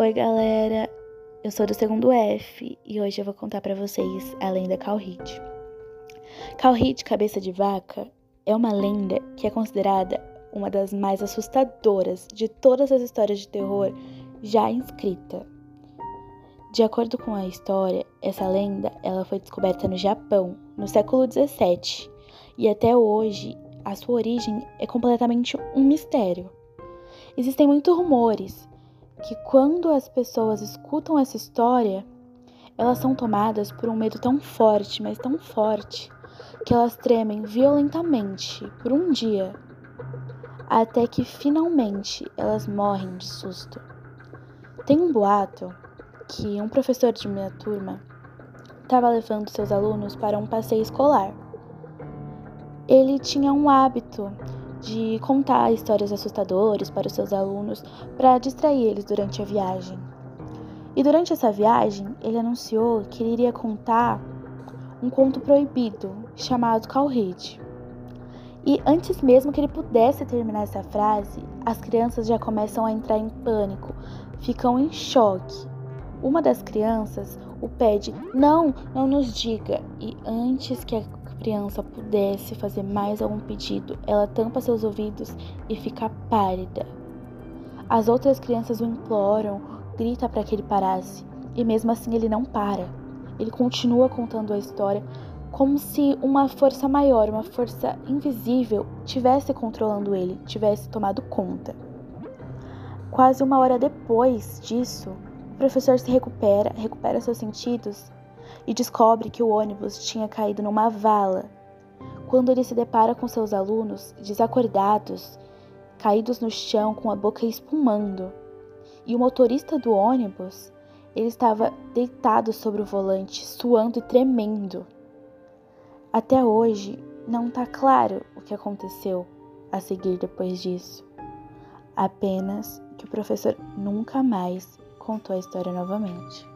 Oi, galera. Eu sou do segundo F e hoje eu vou contar para vocês a lenda Calhide. Calhide, cabeça de vaca, é uma lenda que é considerada uma das mais assustadoras de todas as histórias de terror já escrita. De acordo com a história, essa lenda ela foi descoberta no Japão no século 17 e até hoje a sua origem é completamente um mistério. Existem muitos rumores que quando as pessoas escutam essa história, elas são tomadas por um medo tão forte, mas tão forte, que elas tremem violentamente por um dia, até que finalmente elas morrem de susto. Tem um boato que um professor de minha turma estava levando seus alunos para um passeio escolar. Ele tinha um hábito de contar histórias assustadoras para os seus alunos para distrair eles durante a viagem. E durante essa viagem, ele anunciou que ele iria contar um conto proibido chamado Calride. E antes mesmo que ele pudesse terminar essa frase, as crianças já começam a entrar em pânico, ficam em choque. Uma das crianças o pede: Não, não nos diga. E antes que a criança pudesse fazer mais algum pedido, ela tampa seus ouvidos e fica pálida. As outras crianças o imploram, grita para que ele parasse, e mesmo assim ele não para. Ele continua contando a história como se uma força maior, uma força invisível, tivesse controlando ele, tivesse tomado conta. Quase uma hora depois disso, o professor se recupera, recupera seus sentidos e descobre que o ônibus tinha caído numa vala. Quando ele se depara com seus alunos, desacordados, caídos no chão com a boca espumando, e o motorista do ônibus, ele estava deitado sobre o volante, suando e tremendo. Até hoje, não está claro o que aconteceu a seguir depois disso. Apenas que o professor nunca mais contou a história novamente.